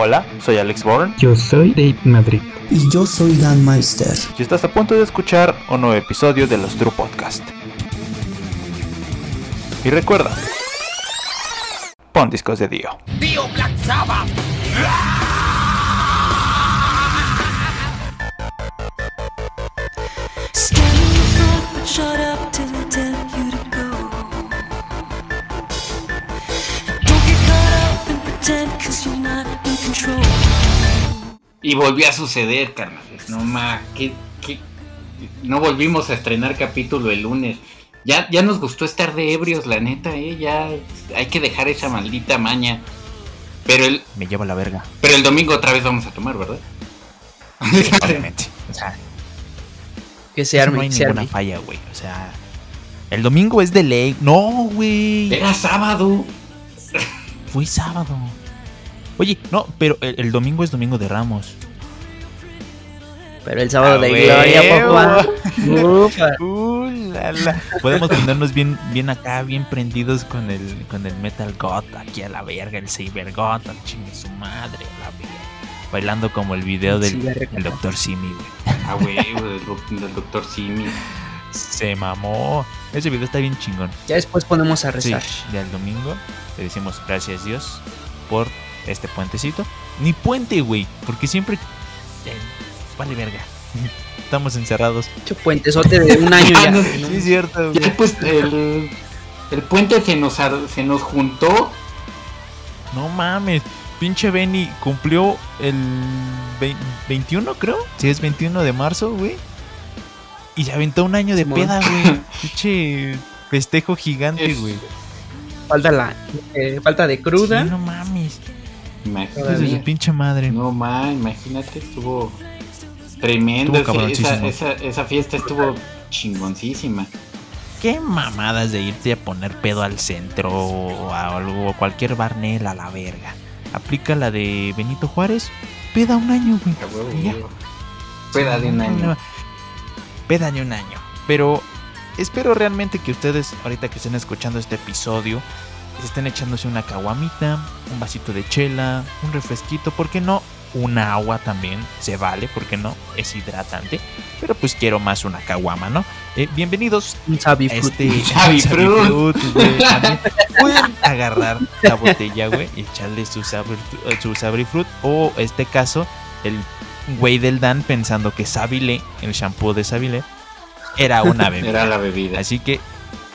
Hola, soy Alex Bourne. Yo soy Dave Madrid. Y yo soy Dan Meister. Y estás a punto de escuchar un nuevo episodio de los True Podcast. Y recuerda, pon discos de Dio. Dio Black Sabbath. Y volvió a suceder, carnal. No ma, que, no volvimos a estrenar capítulo el lunes. Ya, ya nos gustó estar de ebrios, la neta, eh. Ya hay que dejar esa maldita maña. Pero el, Me lleva la verga. pero el domingo otra vez vamos a tomar, ¿verdad? Obviamente. O sea, Que se arme, no hay se ninguna arme. falla, güey. O sea, el domingo es de ley. No, güey. Era sábado. Fue sábado. Oye, no, pero el, el domingo es domingo de Ramos. Pero el sábado Ah, de gloria, papá. Ufa. Uh, la, la. Podemos ponernos bien, bien acá, bien prendidos con el, con el Metal God, aquí a la verga, el Cyber God, chingue su madre, a la verga. Bailando como el video del Sí, el Dr. Simi, güey. Ah, güey, del, doctor Simi. Se mamó. Ese video está bien chingón. Ya después ponemos a Sí, rezar. ya el domingo le decimos gracias Dios por este puentecito. Ni puente, güey, porque siempre. eh, vale verga. Estamos encerrados. Mucho puentezote de un año ya. Sí, es cierto, Ya pues el, el puente se nos, se nos juntó. No mames, pinche Benny cumplió el vein- 21, creo. Si es 21 de marzo, güey. Y se aventó un año de Simón. peda, güey. Pinche festejo gigante, Es- güey. Falta la eh, falta de cruda. Sí, no mames. De su Imagínate. pinche madre. No ma, imagínate, estuvo tremendo. Estuvo esa, cabroncísimo. esa, esa fiesta estuvo chingoncísima. Qué mamadas de irte a poner pedo al centro o a algo, cualquier barnel a la verga. Aplica la de Benito Juárez. Peda un año, güey. Peda de un año. Peda de un año. Pero espero realmente que ustedes, ahorita que estén escuchando este episodio, estén echándose una caguamita, un vasito de chela, un refresquito, ¿por qué no? Un agua también se vale, ¿por qué no? Es hidratante. Pero pues quiero más una caguama, ¿no? Eh, bienvenidos Un a este Sabi Fruit, güey. También Pueden agarrar la botella, güey, y echarle su sabri, su sabri fruit. O este caso, el güey del Dan pensando que Sabile, el shampoo de Sabile, era una bebida. Era la bebida. Así que,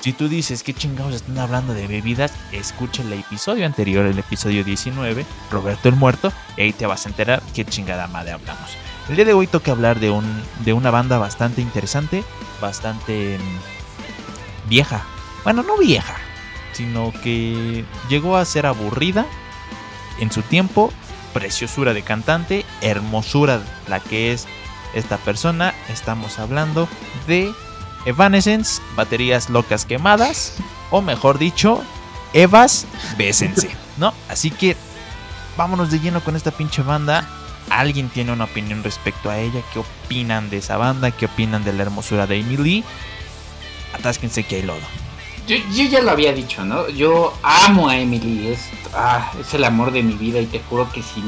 si tú dices que chingados están hablando de bebidas, escucha el episodio anterior, el episodio 19, Roberto el Muerto, y ahí te vas a enterar qué chingada madre hablamos. El día de hoy toca hablar de, un, de una banda bastante interesante, bastante mm, vieja. Bueno, no vieja, sino que llegó a ser aburrida en su tiempo, preciosura de cantante, hermosura la que es esta persona. Estamos hablando de Evanescence, baterías locas quemadas, o mejor dicho, Evas, bésense, ¿no? Así que vámonos de lleno con esta pinche banda. ¿Alguien tiene una opinión respecto a ella? ¿Qué opinan de esa banda? ¿Qué opinan de la hermosura de Amy Lee? Atásquense que hay lodo. Yo, yo ya lo había dicho, ¿no? Yo amo a Emily, es, ah, es el amor de mi vida y te juro que si,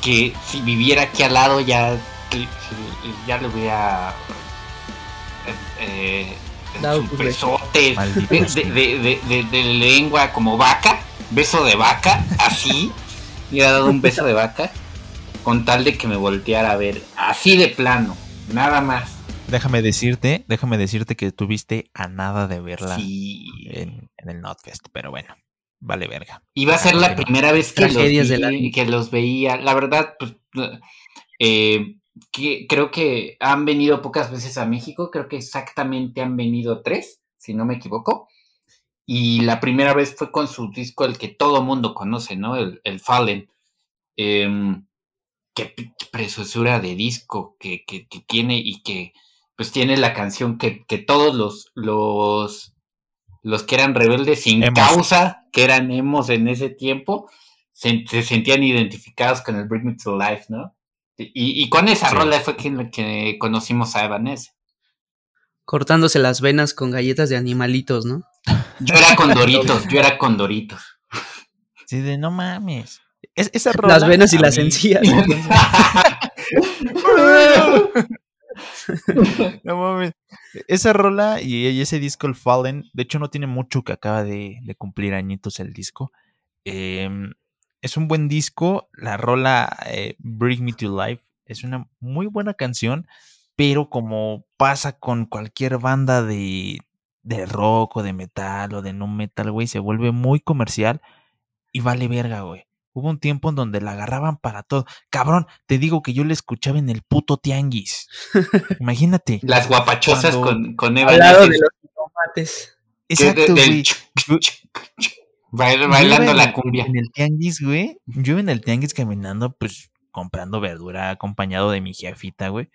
que si viviera aquí al lado ya, ya le eh, eh, su Maldito de, sea. de- de- de- de lengua como vaca, beso de vaca, así, le hubiera dado un beso de vaca con tal de que me volteara a ver, así de plano, nada más. Déjame decirte, déjame decirte que tuviste a nada de verla Sí. en, en el Notfest, pero bueno, vale verga. Iba a ser la primera vez que los, la que los veía. La verdad, pues, eh, que, creo que han venido pocas veces a México. Creo que exactamente han venido tres, si no me equivoco. Y la primera vez fue con su disco, el que todo mundo conoce, ¿no? El, el Fallen. Em, qué preciosura de disco que, que- que tiene y que pues tiene la canción que, que todos los, los, los que eran rebeldes sin Emos. causa, que eran emos en ese tiempo, se, se sentían identificados con el Bring Me to Life, ¿no? Y, y con esa Sí. rola fue que, que conocimos a Evanescence. Cortándose las venas con galletas de animalitos, ¿no? Yo era con Doritos, yo era con Doritos. Sí, de no mames. Es- esa rola, Las venas y las mí- encías. No mames. Esa rola y, y ese disco, el Fallen, de hecho no tiene mucho que acaba de, de cumplir añitos el disco. Em, es un buen disco. La rola eh, Bring Me to Life es una muy buena canción, pero como pasa con cualquier banda de, de rock o de metal o de no metal, güey, se vuelve muy comercial y vale verga, güey. Hubo un tiempo en donde la agarraban para todo. Cabrón, te digo que yo la escuchaba en el puto tianguis. Imagínate. Las guapachosas Cuando- con, con Al lado de los tomates. Exacto, güey. Bailando la cumbia. En el tianguis, güey. Yo iba en el tianguis caminando, pues, comprando verdura, acompañado de mi jefita, güey.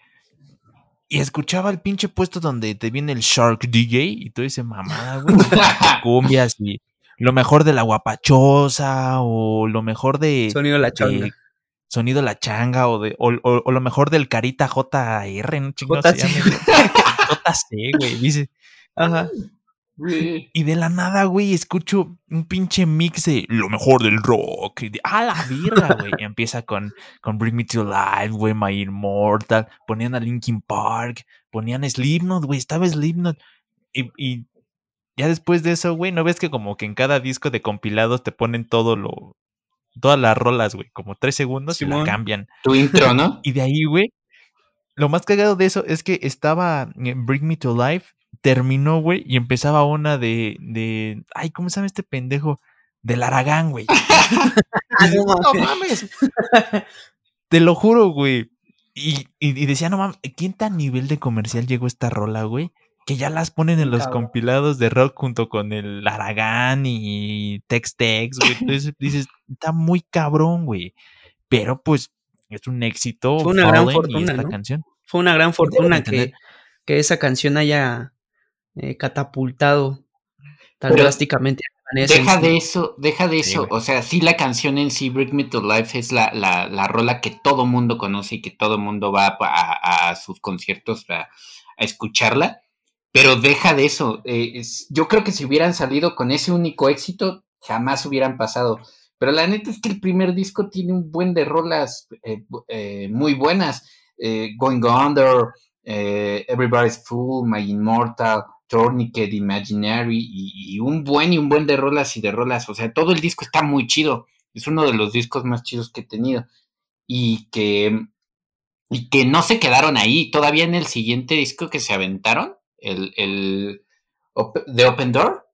Y escuchaba el pinche puesto donde te viene el Shark DJ y todo ese mamada, güey. Cumbias y lo mejor de la guapachosa o lo mejor de, Sonido la de changa. sonido la changa o de o, o- o lo mejor del carita JR, no chingados se JC. llama, güey. JC, güey, dice. Ajá. Y de la nada, güey, escucho un pinche mix de lo mejor del rock. Y de, ¡A la virga, güey! Y empieza con, con Bring Me to Life, güey, My Immortal. Ponían a Linkin Park, ponían Slipknot, güey, estaba Slipknot. Y, y ya después de eso, güey, ¿no ves que como que en cada disco de compilados te ponen todo lo... Todas las rolas, güey, como tres segundos y la cambian. Tu intro, ¿no? Y de ahí, güey, lo más cagado de eso es que estaba Bring Me to Life, terminó, güey, y empezaba una de, de, ay, ¿cómo se llama este pendejo? Del Aragán, güey. No mames. Te lo juro, güey. Y, y, y decía, no mames, ¿quién tan nivel de comercial llegó esta rola, güey? Que ya las ponen en los Cabrón. compilados de rock junto con el Aragán y Tex Tex, güey. Entonces dices, está muy cabrón, güey. Pero pues es un éxito. Fue una gran fortuna, esta ¿no? canción. Fue una gran fortuna que, que esa canción haya eh, catapultado tan Pero drásticamente Deja de eso, deja de eso. o sea, sí la canción en sí, Bring Me to Life, es la, la, la rola que todo mundo conoce y que todo mundo va a, sus conciertos a, a escucharla. Pero deja de eso. eh, es- yo creo que si hubieran salido con ese único éxito, jamás hubieran pasado. Pero la neta es que el primer disco tiene un buen de rolas eh, eh, muy buenas. eh, Going Under, Everybody's Fool, My Immortal, Tourniquet, Imaginary y, y un buen y un buen de rolas y de rolas. O sea, todo el disco está muy chido. Es uno de los discos más chidos que he tenido. Y que, y que no se quedaron ahí. Todavía en el siguiente disco que se aventaron, el, el Open Door,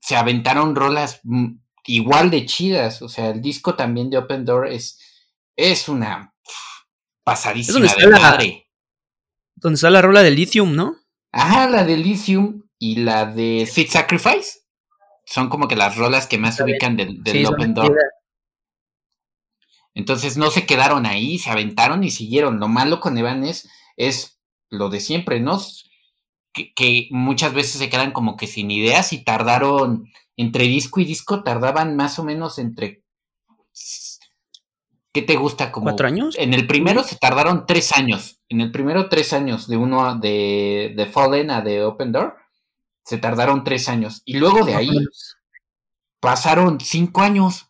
se aventaron rolas mm, igual de chidas. O sea, el disco también de Open Door es, es una pasadísima Es donde de está la- madre. Donde está la rola de Lithium, ¿no? Ajá, la de Lithium y la de Sweet Sacrifice. Son como que las rolas que más ubican del, del Sí, son Open Door. Entonces no se quedaron ahí, se aventaron y siguieron. Lo malo con Evan es, es lo de siempre, ¿no? Que, que muchas veces se quedan como que sin ideas y tardaron, entre disco y disco, tardaban más o menos entre... ¿Qué te gusta? Como, ¿Cuatro años? En el primero se tardaron tres años. En el primero tres años, de uno a- de, de Fallen a de Open Door, se tardaron tres años. Y luego de ahí pasaron cinco años.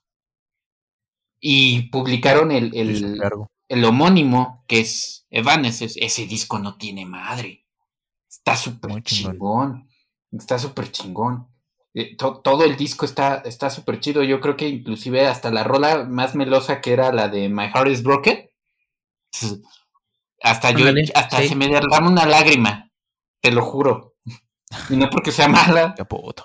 Y publicaron el, el, el homónimo, que es Evanescence. Ese disco no tiene madre. Está súper chingón. Está súper chingón. Eh, to- todo el disco está está súper chido. Yo creo que inclusive hasta la rola más melosa que era la de My Heart is Broken. Hasta yo, hasta sí. se me derrama una lágrima. Te lo juro. Y no porque sea mala. Qué puto.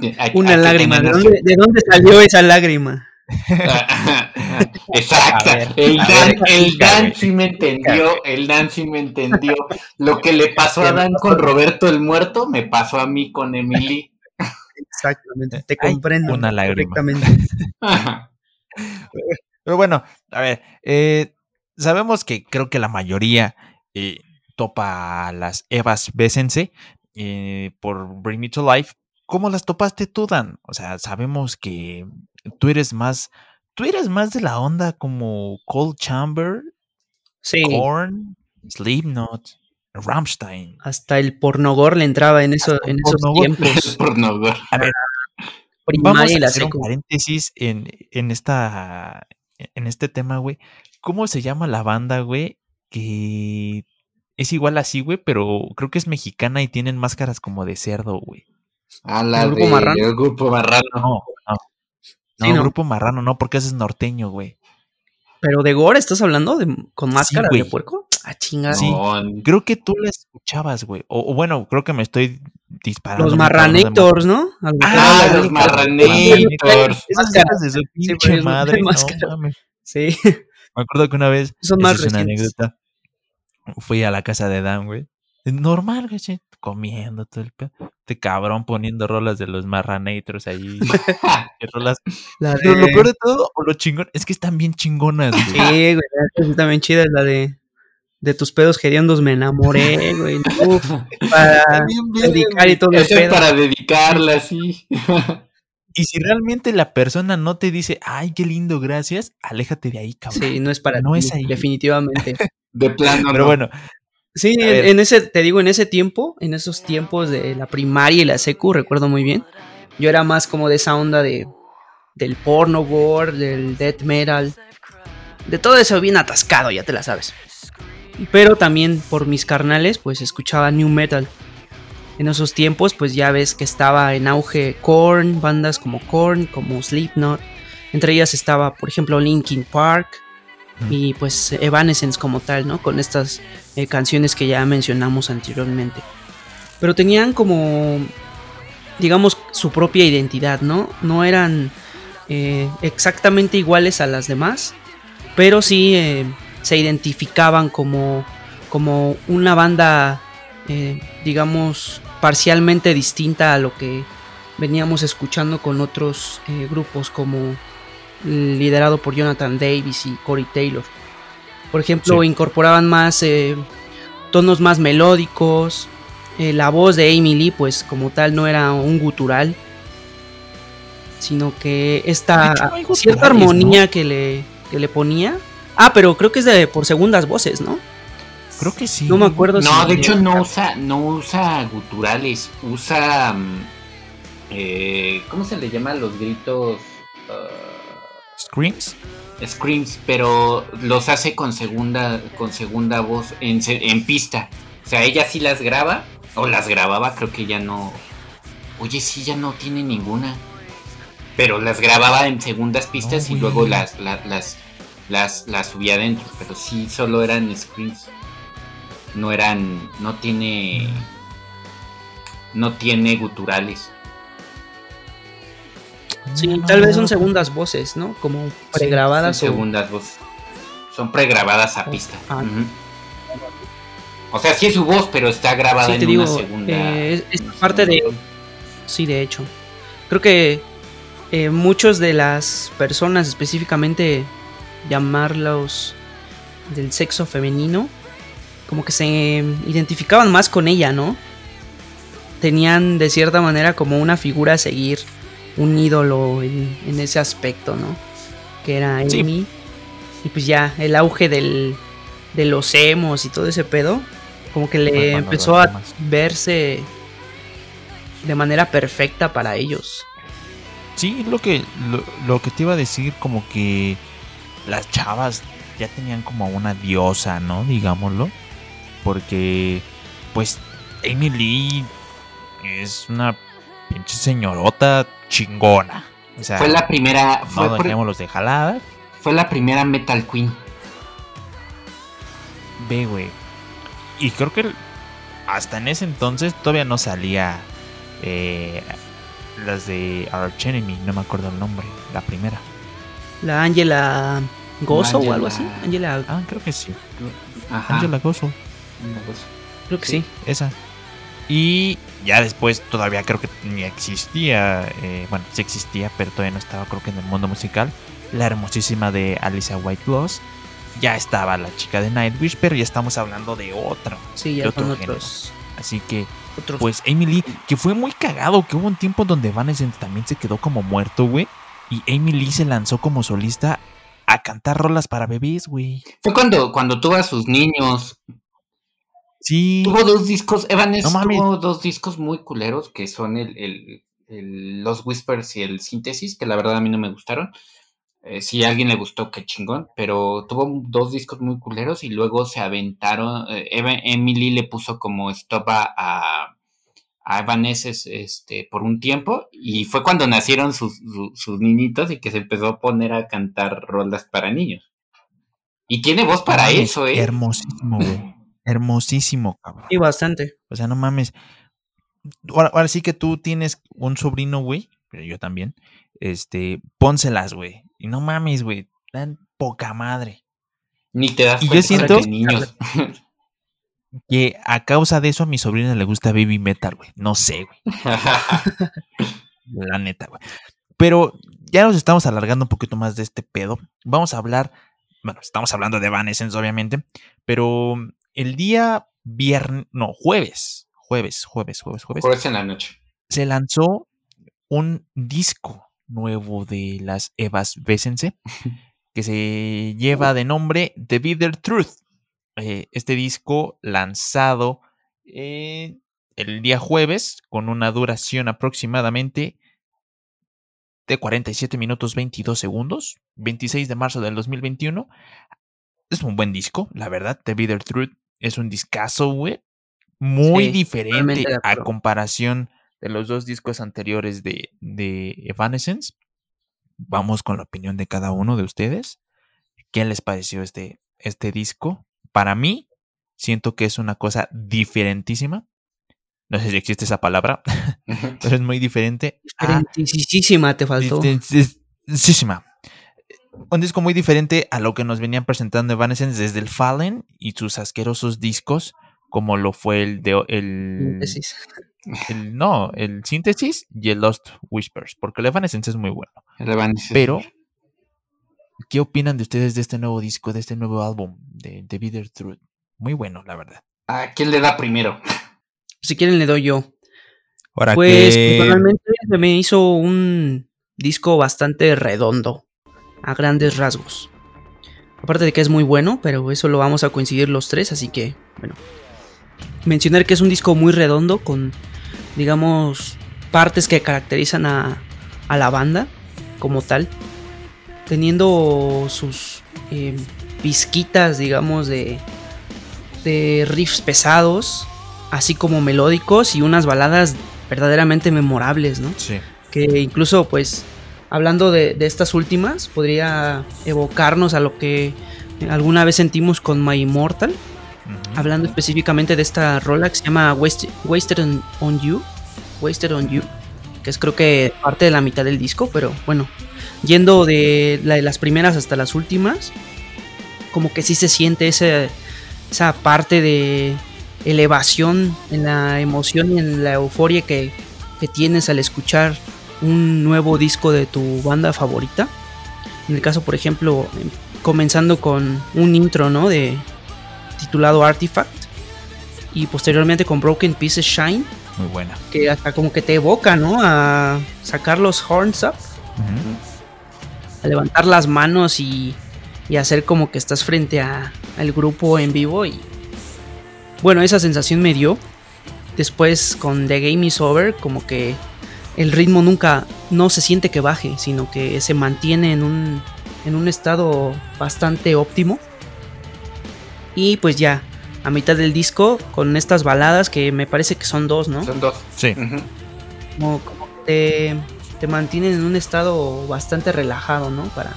Hay- hay Una lágrima. ¿De dónde, ¿De dónde salió esa lágrima? Exacto. Ver, el Dan, el Dan sí me entendió. El Dan sí me entendió. Lo que le pasó a Dan con Roberto el Muerto, me pasó a mí con Emily. Exactamente. Te Hay comprendo. una lágrima. perfectamente. Pero bueno, a ver, eh, sabemos que creo que la mayoría eh, topa a las Evas Besense eh, por Bring Me to Life. ¿Cómo las topaste tú, Dan? O sea, sabemos que tú eres más, tú eres más de la onda como Cold Chamber, Sí. Korn, Slipknot, Rammstein. Hasta el pornogor le entraba en, eso, en esos pornogor. tiempos. Por no ver. A ver, Vamos primaria y a hacer un paréntesis en, en esta en este tema, güey. ¿Cómo se llama la banda, güey? Que es igual así, güey, pero creo que es mexicana y tienen máscaras como de cerdo, güey. La ¿El grupo de- Marrano? el grupo Marrano. No, no. No, Sí, no. grupo marrano, no, porque ese es norteño, güey. Pero de gore estás hablando de, con máscara de güey. puerco. Ah, chinga. Sí. No, Creo que tú la escuchabas, güey. O, o bueno, creo que me estoy disparando. Los Marranators, ¿no? A Ah, los Marranators. Esas Máscaras caras. de su Sí, pinche güey, madre. no mames. Sí. Me acuerdo que una vez, Son más es una recientes. anécdota, fui a la casa de Dan, güey. Es Normal, güey, sí, comiendo todo el pedo. Este cabrón poniendo rolas de los Marranators ahí. rolas. La Pero lo peor de todo, o lo chingón, es que están bien chingonas, güey. Sí, güey. esa sí también chida es la de. De tus pedos hediondos me enamoré, güey. Uf, para Bien, bien, dedicar y todo el Eso pedo. para dedicarla, sí. Y si realmente la persona no te dice, ay, qué lindo, gracias, aléjate de ahí, cabrón. Sí, no es para No ti, es ahí. definitivamente. De plano. Pero no. bueno, Sí, en ese, te digo, en ese tiempo, en esos tiempos de la primaria y la secu, recuerdo muy bien. Yo era más como de esa onda de del porno gore, del death metal, de todo eso bien atascado, ya te la sabes. Pero también por mis carnales, pues escuchaba new metal. En esos tiempos, pues ya ves que estaba en auge Korn, bandas como Korn, como Slipknot. Entre ellas estaba, por ejemplo, Linkin Park y pues Evanescence como tal, ¿no? Con estas eh, canciones que ya mencionamos anteriormente. Pero tenían como, digamos, su propia identidad, ¿no? No eran eh, exactamente iguales a las demás, pero sí eh, se identificaban como, como una banda, eh, digamos, parcialmente distinta a lo que veníamos escuchando con otros eh, grupos como liderado por Jonathan Davis y Corey Taylor. Por ejemplo, Sí. incorporaban más eh, tonos más melódicos. eh, la voz de Amy Lee, pues como tal, no era un gutural, sino que esta hecho, no cierta armonía que, le, que le ponía. Ah, pero creo que es de por segundas voces, ¿no? creo que sí. No me acuerdo No, si- de hecho no usa, no usa guturales, usa mm, eh, ¿cómo se le llama a los gritos? Ah, Screams. screams, pero los hace con segunda, con segunda voz en, en pista. O sea, ella sí las graba, o las grababa, creo que ya no. Oye, sí, ya no tiene ninguna. Pero las grababa en segundas pistas y luego las, la- las, las, las subía adentro. Pero sí, solo eran screams. No eran. No tiene. No tiene guturales. Sí, No, tal vez son no. segundas voces, ¿no? Como pregrabadas Son o- segundas voces. Son pregrabadas a Oh, pista. ah. O sea, sí es su voz, pero está grabada Sí, en te digo, una segunda. eh, es- es en una parte de-. Sí, de hecho. Creo que eh, muchos de las personas, específicamente llamarlos del sexo femenino, como que se identificaban más con ella, ¿no? Tenían de cierta manera como una figura a seguir, un ídolo en, en ese aspecto, ¿no? Que era Sí. Amy. Y pues ya, el auge del, de los emos y todo ese pedo, como que le empezó a verse de manera perfecta para ellos. Sí, lo que, lo, lo que te iba a decir, como que las chavas ya tenían como una diosa, ¿no? Digámoslo. Porque, pues, Amy Lee es una pinche señorota chingona. O sea, Fue la primera. Fue, no dejémoslos de jalada. fue la primera Metal Queen. Ve, güey. Y creo que hasta en ese entonces todavía no salía eh, las de Arch Enemy, no me acuerdo el nombre, la primera. La Angela Gozo o algo así. Angela, Ah, creo que sí. Ajá. Angela Gozo. Creo que sí. sí. Esa. Y ya después todavía creo que ni existía, eh, bueno, sí existía, pero todavía no estaba creo que en el mundo musical. La hermosísima de Alicia White Loss. Ya estaba la chica de Nightwish, pero ya estamos hablando de otra. Sí, de ya otro género. otros. Así que, otros. pues Lee, que fue muy cagado, que hubo un tiempo donde Evanescence también se quedó como muerto, güey. Y Amy Lee se lanzó como solista a cantar rolas para bebés, güey. Fue cuando, cuando tuvo a sus niños. Sí. Tuvo dos discos. Evanes No tuvo dos discos muy culeros que son el, el, el- los whispers y el síntesis, que la verdad a mí no me gustaron. Eh, si a alguien le gustó, qué chingón, pero tuvo dos discos muy culeros y luego se aventaron. eh, Emily le puso como stop a, a, a Evanescence, este, por un tiempo y fue cuando nacieron sus, su- sus niñitos y que se empezó a poner a cantar rolas para niños. Y tiene voz para No eso, ¿eh? Hermosísimo, güey. Hermosísimo, cabrón. Y bastante. O sea, no mames. Ahora, ahora sí que tú tienes un sobrino, güey. Pero yo también. Este, pónselas, güey. Y no mames, güey. Dan poca madre. Ni te das Y yo cuenta siento- que niños. Que a causa de eso a mi sobrina le gusta baby metal, güey. No sé, güey. La neta, güey. Pero ya nos estamos alargando un poquito más de este pedo. Vamos a hablar. Bueno, estamos hablando de Evanescence, obviamente. Pero el día viernes. No, jueves. Jueves, jueves, jueves, jueves. Jueves en la noche. se lanzó un disco nuevo de las Evas Besense que se lleva de nombre The Bitter Truth. Eh, este disco lanzado eh, el día jueves con una duración aproximadamente de 47 minutos 22 segundos, 26 de marzo del 2021. Es un buen disco, la verdad. The Bitter Truth es un discazo, güey. Muy Sí, diferente a comparación de los dos discos anteriores de, de Evanescence. Vamos con la opinión de cada uno de ustedes. ¿Qué les pareció este, este disco? Para mí, siento que es una cosa diferentísima. No sé si existe esa palabra, pero es muy diferente a Diferentísima te faltó. Diferentísima. Un disco muy diferente a lo que nos venían presentando Evanescence desde el Fallen y sus asquerosos discos, como lo fue el de el, Síntesis. el- no, el Síntesis y el Lost Whispers, porque el Evanescence es muy bueno. El Evanescence. Pero, ¿qué opinan de ustedes de este nuevo disco, de este nuevo álbum de The Bitter Truth? Muy bueno, la verdad. ¿A quién le da primero? Si quieren le doy yo. Ahora Pues personalmente se me hizo un disco bastante redondo, a grandes rasgos. Aparte de que es muy bueno, pero eso lo vamos a coincidir los tres, así que, bueno. Mencionar que es un disco muy redondo con, digamos, partes que caracterizan a, a la banda como tal. Teniendo sus eh, pizquitas, digamos, de, de riffs pesados, así como melódicos y unas baladas verdaderamente memorables, ¿no? Sí. Que incluso, pues, hablando de, de estas últimas, podría evocarnos a lo que alguna vez sentimos con My Immortal, hablando específicamente de esta rola que se llama Waste- Wasted on, on You, Wasted on You, que es creo que parte de la mitad del disco, pero bueno, yendo de, la de las primeras hasta las últimas, como que sí se siente ese, esa parte de elevación en la emoción y en la euforia que, que tienes al escuchar un nuevo disco de tu banda favorita. En el caso, por ejemplo, em, comenzando con un intro, ¿no? De titulado Artifact y posteriormente con Broken Pieces Shine, Muy buena. que hasta como que te evoca, ¿no? A sacar los horns up, a levantar las manos y, y hacer como que estás frente a, al grupo en vivo y bueno, esa sensación me dio. Después con The Game is Over, como que el ritmo nunca no se siente que baje, sino que se mantiene en un, en un estado bastante óptimo. Y pues ya, a mitad del disco, con estas baladas que me parece que son dos, ¿no? Son dos. Sí. Como, como que te, te mantienen en un estado bastante relajado, ¿no? Para,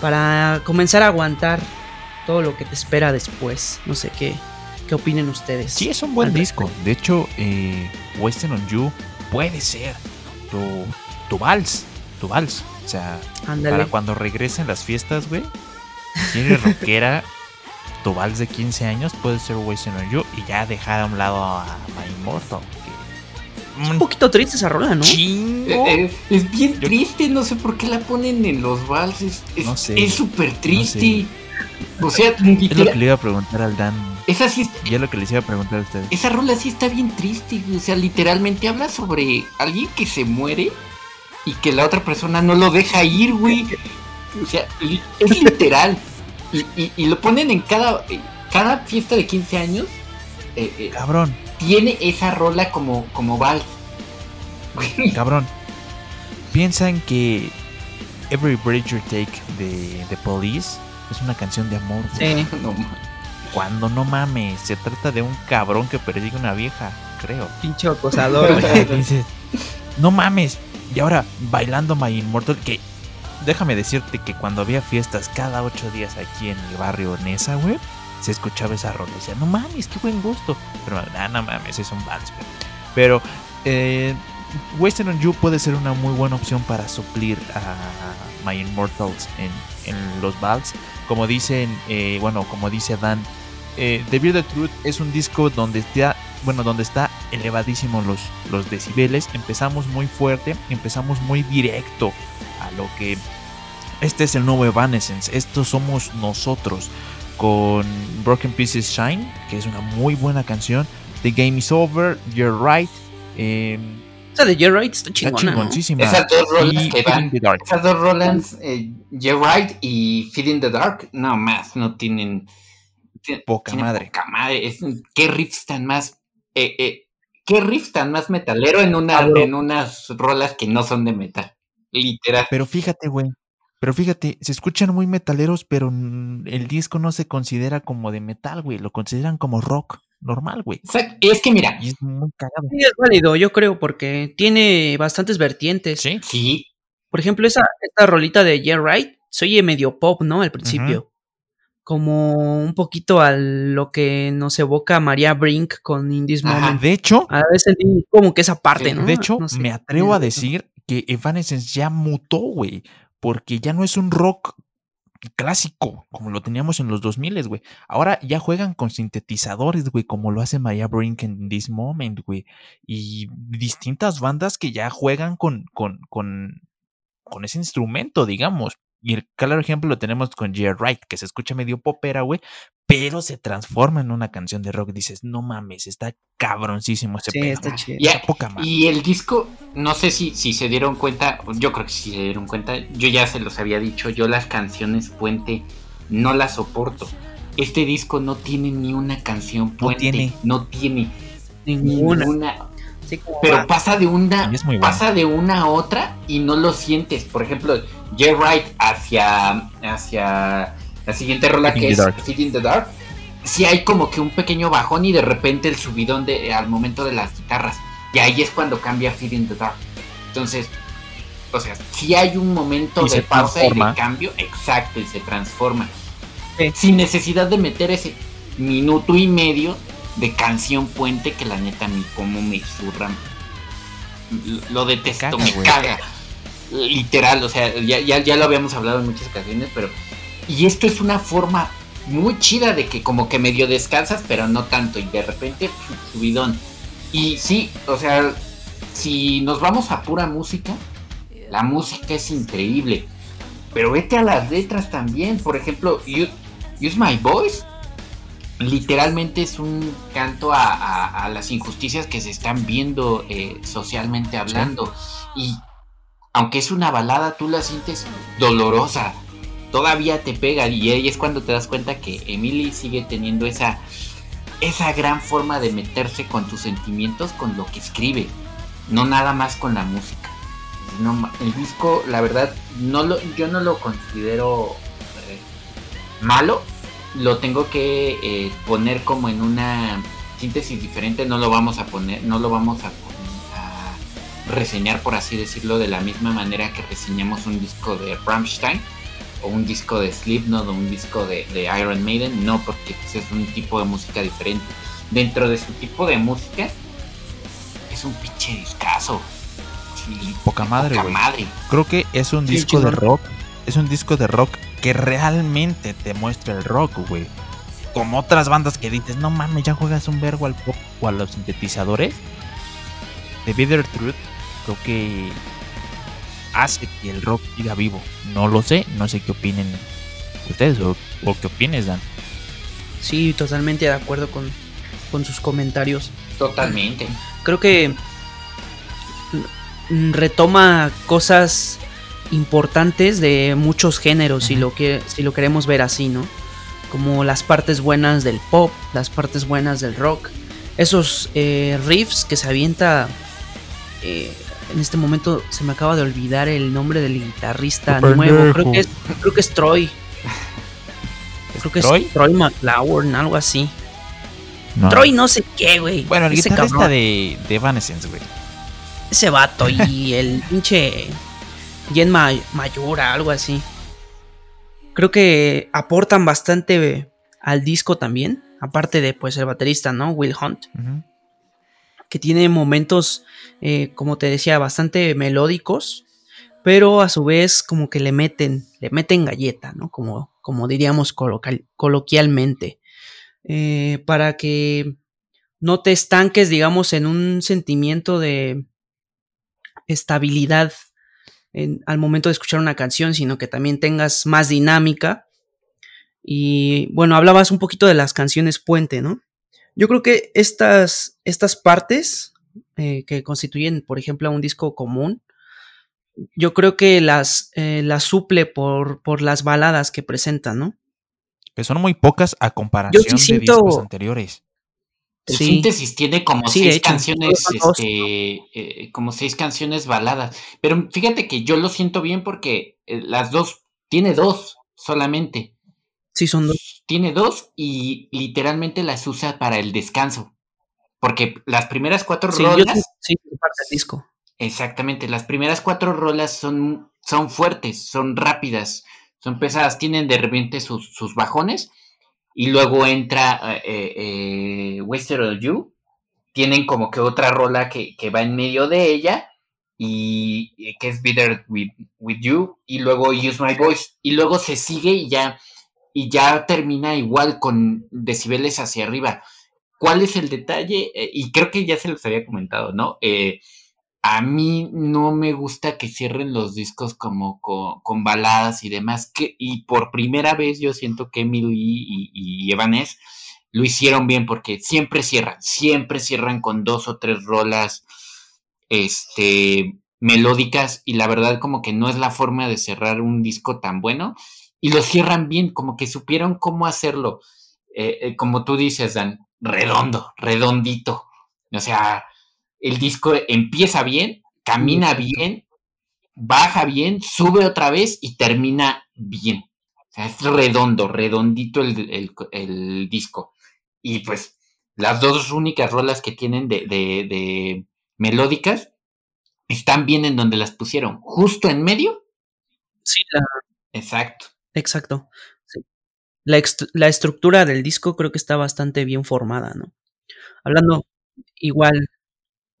para comenzar a aguantar todo lo que te espera después. No sé qué, qué opinen ustedes. Sí, es un buen disco. De hecho, eh, Western on You puede ser tu, tu vals. Tu vals. O sea, Ándale. para cuando regresen las fiestas, güey. Si eres rockera, tu vals de 15 años puede ser Western on You y ya dejar a un lado a My Immortal. que- Un poquito triste esa rola, ¿no? Chingo. Eh, eh, es bien Yo- triste, no sé por qué la ponen en los valses. Es No sé. es súper triste. No O sea, Es lo que le iba a preguntar al Dan. esa, sí, Y es lo que les iba a preguntar a ustedes. esa rola sí está bien triste. O sea, literalmente habla sobre alguien que se muere y que la otra persona no lo deja ir, güey. O sea, es literal. Y, y- y lo ponen en cada, cada fiesta de 15 años. eh, eh, Cabrón, tiene esa rola como, como vals. Cabrón. piensan que Every Breath You Take de The Police es una canción de amor. Sí. No, Cuando no mames, se trata de un cabrón que persigue a una vieja, creo. Pinche acosador. Dices, no mames. Y ahora, bailando My Immortal, que déjame decirte que cuando había fiestas cada ocho días aquí en el barrio Nesa, güey, se escuchaba esa rola. Decía, no mames, qué buen gusto. Pero, ah, no mames, es un vals. Pero, eh, Western on You puede ser una muy buena opción para suplir a My Immortals en, los vals. Como dicen, eh, bueno, como dice Dan, eh, The Bearded Truth es un disco donde está, bueno, donde está elevadísimo los, los decibeles. Empezamos muy fuerte, empezamos muy directo lo que este es el nuevo Evanescence. Estos somos nosotros con Broken Pieces Shine, que es una muy buena canción. The Game is Over, You're Right. eh, Esa de Jerry está está chingona. Esas dos rolas que Feeling van. Esas dos rolas, eh, You're Right y Feed in the Dark, no más, no tienen. ti- Poca tienen madre. Poca madre. Es, ¿Qué riffs tan más. Eh, eh, ¿Qué riffs tan más metalero en, una, en unas rolas que no son de metal? Literal. Pero fíjate, güey. Pero fíjate, se escuchan muy metaleros, pero el disco no se considera como de metal, güey. Lo consideran como rock normal, güey. Exacto. Es que mira, Y es muy cagado. Sí, es válido, yo creo, porque tiene bastantes vertientes. Sí. sí, Por ejemplo, esa, esta rolita de Yeah Right se oye medio pop, ¿no? Al principio. Como un poquito a lo que nos evoca María Brink con In This. Moment. De hecho, A veces como que esa parte, Sí, ¿no? de hecho, No sé. me atrevo a decir que Evanescence ya mutó, güey. Porque ya no es un rock clásico como lo teníamos en los 2000, güey. Ahora ya juegan con sintetizadores, güey, como lo hace Maya Brink en This Moment, güey. Y distintas bandas que ya juegan con, con, con, con ese instrumento, digamos. Y el claro ejemplo lo tenemos con Jerry Wright, que se escucha medio popera, güey, pero se transforma en una canción de rock. Dices, no mames, está cabroncísimo ese Sí, pedo. está chido. Ya, Está poca madre. Y el disco, no sé si, si se dieron cuenta, yo creo que sí se dieron cuenta, yo ya se los había dicho, yo las canciones puente no las soporto. Este disco no tiene ni una canción puente, tiene. no tiene Ninguna. ninguna. Sí, como Pero va. pasa de una, Y es muy bueno. pasa de una a otra y no lo sientes. Por ejemplo, Jay Wright hacia, hacia la siguiente rola que the es. Feed in the Dark. Sí hay como que un pequeño bajón y de repente el subidón de, al momento de las guitarras. Y ahí es cuando cambia Feed in the Dark. Entonces, o sea, si hay un momento Y de pausa y de cambio, exacto, y se transforma. Sí. Sin necesidad de meter ese minuto y medio de canción puente que la neta ni como me zurran. Lo detesto, caga, me caga. Literal, o sea, ya, ya, ya lo habíamos hablado en muchas ocasiones, pero. Y esto es una forma muy chida de que como que medio descansas, pero no tanto. Y de repente, subidón. Y sí, o sea, si nos vamos a pura música, la música es increíble. Pero vete a las letras también. Por ejemplo, You- Use My Voice. Literalmente es un canto a, a- a las injusticias que se están viendo eh, socialmente hablando. Y aunque es una balada, tú la sientes dolorosa. Todavía te pega. Y ahí es cuando te das cuenta que Emily sigue teniendo esa, esa gran forma de meterse con tus sentimientos, con lo que escribe. No nada más con la música. No el disco, la verdad, no lo, yo no lo considero eh, malo. Lo tengo que eh, poner como en una síntesis diferente. No lo vamos a poner, no lo vamos a, a reseñar, por así decirlo, de la misma manera que reseñamos un disco de Rammstein o un disco de Slipknot o un disco de, de Iron Maiden. No, porque pues, es un tipo de música diferente. Dentro de su tipo de música, es un pinche discazo. Sí, Poca madre, poca madre. Creo que es un Sí, disco de rock. Es un disco de rock que realmente te muestra el rock, güey. Como otras bandas que dices, no mames, ya juegas un vergo al pop o a los sintetizadores. The Bitter Truth creo que hace que el rock siga vivo. No lo sé, no sé qué opinen ustedes o, o qué opines, Dan. Sí, totalmente de acuerdo con, con sus comentarios. Totalmente. Creo que mm, retoma cosas importantes de muchos géneros, si, lo que, si lo queremos ver así, ¿no? Como las partes buenas del pop, las partes buenas del rock, esos eh, riffs que se avienta eh, en este momento se me acaba de olvidar el nombre del guitarrista nuevo. Creo que es, creo que es Troy. Creo que ¿Troy? es Troy McLaurin, algo así. No. Troy no sé qué, güey. Bueno, el Ese guitarrista cabrón, de, de Evanescence, güey. Ese vato y el pinche Jen Ma- Mayura, algo así. Creo que aportan bastante al disco también. Aparte de pues el baterista, ¿no? Will Hunt. Que tiene momentos, eh, como te decía, bastante melódicos, pero a su vez como que le meten, le meten galleta, ¿no? Como, como diríamos coloquialmente, Eh, para que no te estanques, digamos, en un sentimiento de estabilidad en- al momento de escuchar una canción, sino que también tengas más dinámica. Y bueno, hablabas un poquito de las canciones puente, ¿no? Yo creo que estas, estas partes eh, que constituyen, por ejemplo, un disco común, yo creo que las, eh, las suple por, por las baladas que presentan, ¿no? Que son muy pocas a comparación de siento- discos anteriores. El Sí. síntesis tiene como Sí, seis hecho, canciones, este, eh, como seis canciones baladas. Pero fíjate que yo lo siento bien porque eh, las dos, tiene dos solamente. Sí, son dos. Tiene dos y literalmente las usa para el descanso. Porque las primeras cuatro Sí, rolas, sí, parte del disco. exactamente, las primeras cuatro rolas son, son fuertes, son rápidas, son pesadas, tienen de repente sus, sus bajones. Y luego entra eh, eh, eh, You. Tienen como que otra rola que, que va en medio de ella. Y y que es Bitter with, with You. Y luego Use My Voice. Y luego se sigue y ya. Y ya termina igual con decibeles hacia arriba. ¿Cuál es el detalle? Eh, y creo que ya se los había comentado, ¿no? Eh, a mí no me gusta que cierren los discos como con, baladas y demás. Que, y por primera vez yo siento que Emily y, y Evanes lo hicieron bien porque siempre cierran, siempre cierran con dos o tres rolas este, melódicas y la verdad como que no es la forma de cerrar un disco tan bueno y lo cierran bien, como que supieron cómo hacerlo. Eh, eh, como tú dices, Dan, redondo, redondito. O sea, el disco empieza bien, camina bien, baja bien, sube otra vez y termina bien. O sea, es redondo, redondito el, el- el disco. Y pues las dos únicas rolas que tienen de, de- de melódicas están bien en donde las pusieron. Justo en medio. Sí, la- Exacto. exacto. Sí. La, la estructura del disco creo que está bastante bien formada, ¿no? Hablando igual,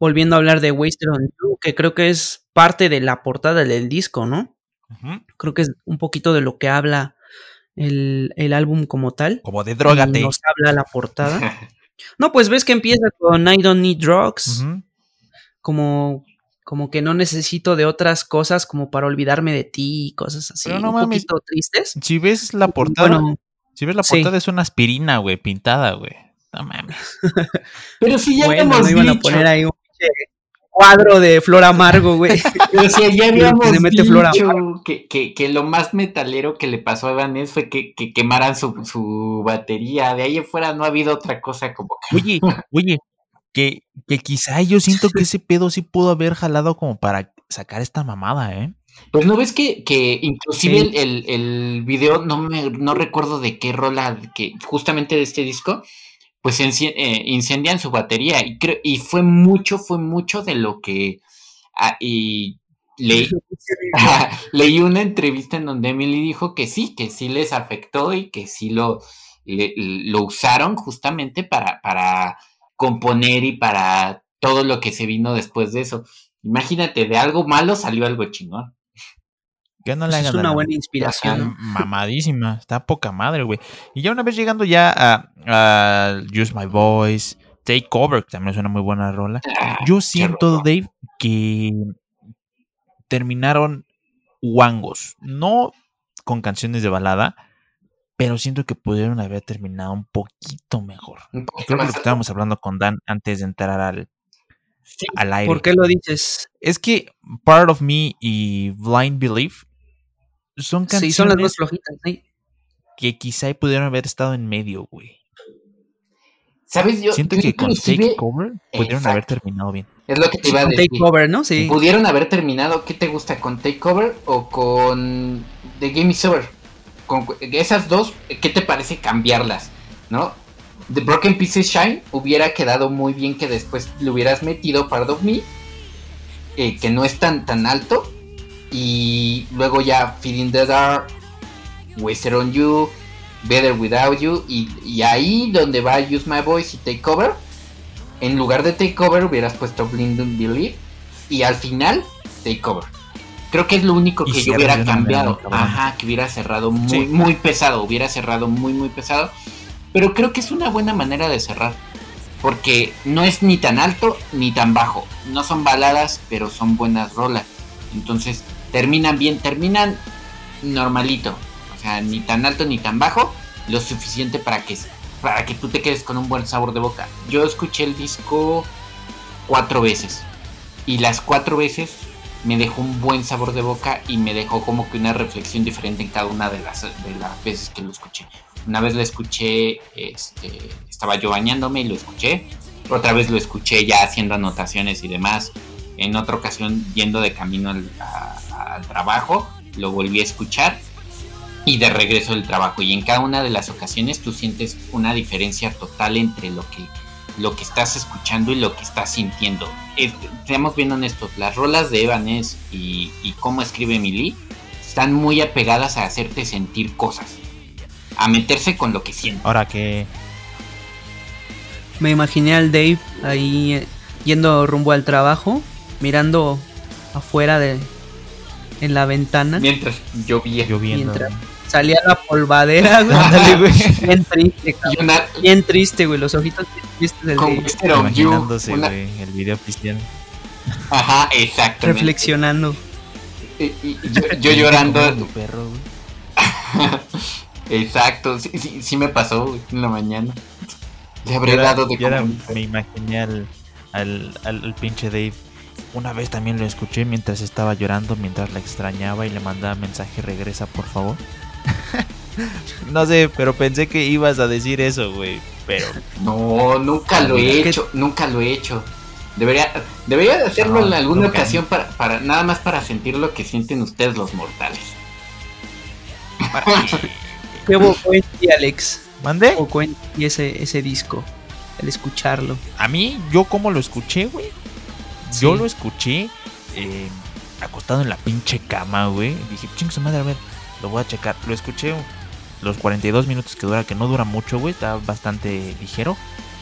volviendo a hablar de Wasted on You, que creo que es parte de la portada del disco, ¿no? Creo que es un poquito de lo que habla el, el álbum como tal. Como de drogate. Nos habla la portada. No, pues ves que empieza con I don't need drugs, como, como que no necesito de otras cosas como para olvidarme de ti y cosas así, Pero no un mames. poquito tristes. Si ves la portada, Bueno, si ves la sí. portada es una aspirina, güey, pintada, güey. No mames. Pero sí ya bueno, habíamos no iban a dicho. poner ahí un cuadro de flor amargo, güey. Pero sí, ya habíamos se mete flor que, que, que lo más metalero que le pasó a Evanes fue que, que quemaran su, su batería. De ahí en fuera no ha habido otra cosa como que. Oye, oye, que, que quizá yo siento que ese pedo sí pudo haber jalado como para sacar esta mamada, ¿eh? Pues no ves que, que inclusive Sí. el, el, el video, no me no recuerdo de qué rola, que justamente de este disco, pues eh, incendian su batería. Y creo, y fue mucho, fue mucho de lo que ah, y leí, leí una entrevista en donde Emily dijo que sí, que sí les afectó y que sí lo, le- lo usaron justamente para, para componer y para todo lo que se vino después de eso. Imagínate, de algo malo salió algo chingón. No Pues es una buena inspiración, mamadísima, está poca madre, güey. Y ya una vez llegando ya a, a Use My Voice, Take Over, que también es una muy buena rola. Ah, Yo siento. Dave, que terminaron guangos. No con canciones de balada, pero siento que pudieron haber terminado un poquito mejor. Un poquito Creo que lo que estábamos hablando con Dan antes de entrar al, Sí, al aire. ¿Por qué lo dices? Es que Part of Me y Blind Belief son canciones Sí, son las más flojitas, ¿sí? que quizá pudieron haber estado en medio, güey. ¿Sabes? Yo, Siento yo que con Takeover pudieron haber terminado bien. Es lo que te iba a decir. Takeover, ¿no? Sí. Pudieron haber terminado, ¿qué te gusta? ¿Con Takeover o con The Game is Over? Con esas dos, ¿qué te parece cambiarlas? ¿No? The Broken Pieces Shine hubiera quedado muy bien que después le hubieras metido Part of Me, eh, que no es tan, tan alto, y luego ya Feeding the Dark, Wasted on You, Better Without You, y, y ahí donde va Use My Voice y Takeover, en lugar de Takeover hubieras puesto Blind and Believe, y al final Takeover. Creo que es lo único Y que yo hubiera cambiado. Ajá, que hubiera cerrado muy, Sí. muy pesado. Hubiera cerrado muy, muy pesado. Pero creo que es una buena manera de cerrar. Porque no es ni tan alto ni tan bajo. No son baladas, pero son buenas rolas. Entonces terminan bien, terminan normalito. O sea, ni tan alto ni tan bajo. Lo suficiente para que, para que tú te quedes con un buen sabor de boca. Yo escuché el disco cuatro veces. Y las cuatro veces me dejó un buen sabor de boca y me dejó como que una reflexión diferente en cada una de las, de las veces que lo escuché. Una vez lo escuché, este, estaba yo bañándome y lo escuché. Otra vez lo escuché ya haciendo anotaciones y demás. En otra ocasión, yendo de camino al, a- al trabajo, lo volví a escuchar. Y de regreso del trabajo. Y en cada una de las ocasiones tú sientes una diferencia total entre lo que, lo que estás escuchando y lo que estás sintiendo. Es- seamos bien honestos, las rolas de Evanes y, y cómo escribe Emily están muy apegadas a hacerte sentir cosas. A meterse con lo que sientes. Ahora que Me imaginé al Dave ahí yendo rumbo al trabajo, mirando afuera de en la ventana. Mientras llovía. lloviendo. Mientras- Salía la polvadera, güey. Ándale, güey. Bien triste, cabrón. una Bien triste, güey. Los ojitos bien tristes del con Imaginándose, una- güey, el video cristiano. Ajá, exactamente. Reflexionando. Y- y- y yo, yo llorando. Tu perro, güey. Exacto, sí, sí, sí me pasó güey, en la mañana. Le habré era- dado de yo era- me imaginé al, al, al- al pinche Dave. Una vez también lo escuché mientras estaba llorando, mientras la extrañaba y le mandaba mensaje, regresa por favor. no sé, pero pensé que ibas a decir eso, güey. Pero No, nunca lo he ¿Qué- hecho, nunca lo he hecho. Debería, debería de hacerlo No, en alguna nunca. ocasión para, para nada más para sentir lo que sienten ustedes los mortales. ¿Qué ti, Alex? ¿Mandé? ti ese, ese disco? El escucharlo. A mí, yo como lo escuché, güey. Yo lo escuché eh, acostado en la pinche cama, güey. Dije, ching su madre, a ver, lo voy a checar. Lo escuché los 42 minutos que dura, que no dura mucho, güey. Está bastante ligero.